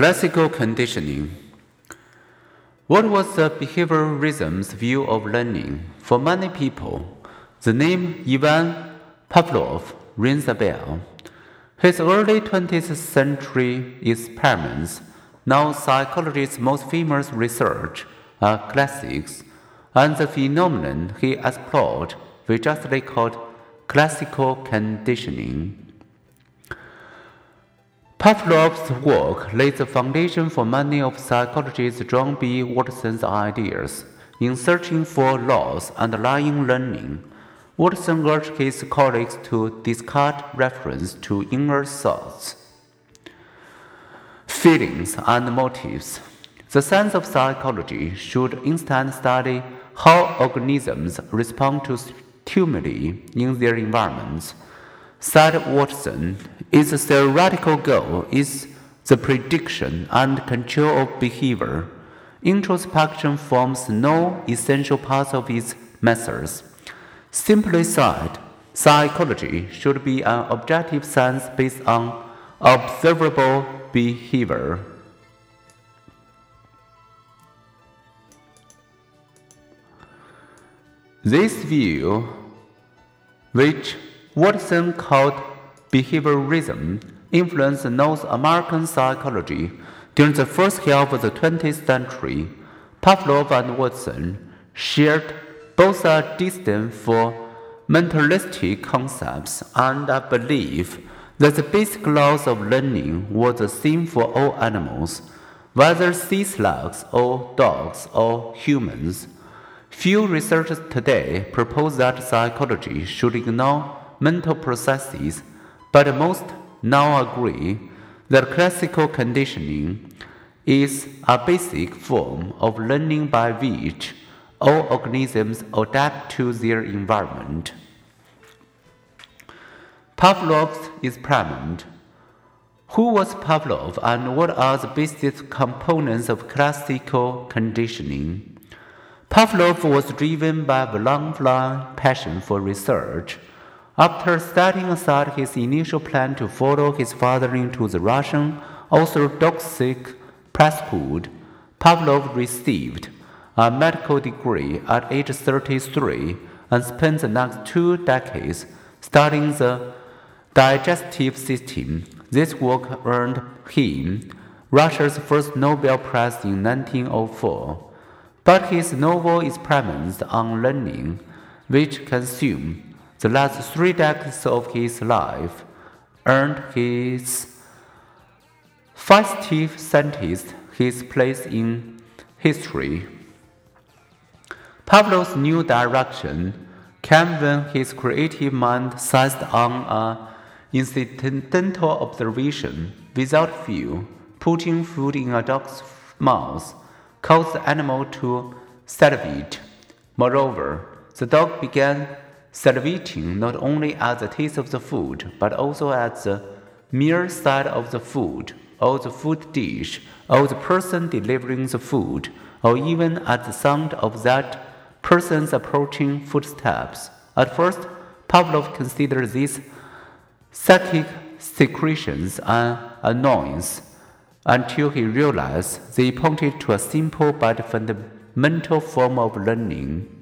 Classical conditioning. What was the behaviorism's view of learning? For many people, the name Ivan Pavlov rings a bell. His early 20th century experiments, now psychology's most famous research, are classics, and the phenomenon he explored we justly called classical conditioning. Pavlov's work laid the foundation for many of psychologist John B. Watson's ideas. In searching for laws underlying learning, Watson urged his colleagues to discard reference to inner thoughts, feelings, and motives. The science of psychology should instead study how organisms respond to stimuli in their environments said Watson, its theoretical goal is the prediction and control of behavior. Introspection forms no essential part of its methods. Simply said, psychology should be an objective science based on observable behavior. This view, which Watson called behaviorism influenced North American psychology during the first half of the 20th century. Pavlov and Watson shared both a disdain for mentalistic concepts and a belief that the basic laws of learning were the same for all animals, whether sea slugs or dogs or humans. Few researchers today propose that psychology should ignore mental processes, but most now agree that classical conditioning is a basic form of learning by which all organisms adapt to their environment. Pavlov's experiment. Who was Pavlov and what are the basic components of classical conditioning? Pavlov was driven by a lifelong passion for research. After setting aside his initial plan to follow his father into the Russian Orthodox priesthood, Pavlov received a medical degree at age 33 and spent the next two decades studying the digestive system. This work earned him Russia's first Nobel Prize in 1904. But his novel experiments on learning, which consume the last three decades of his life earned his festive scientist his place in history. Pavlov's new direction came when his creative mind seized on an incidental observation without fear, putting food in a dog's mouth caused the animal to salivate. Moreover, the dog began salivating not only at the taste of the food, but also at the mere sight of the food, or the food dish, or the person delivering the food, or even at the sound of that person's approaching footsteps. At first, Pavlov considered these psychic secretions an annoyance until he realized they pointed to a simple but fundamental form of learning.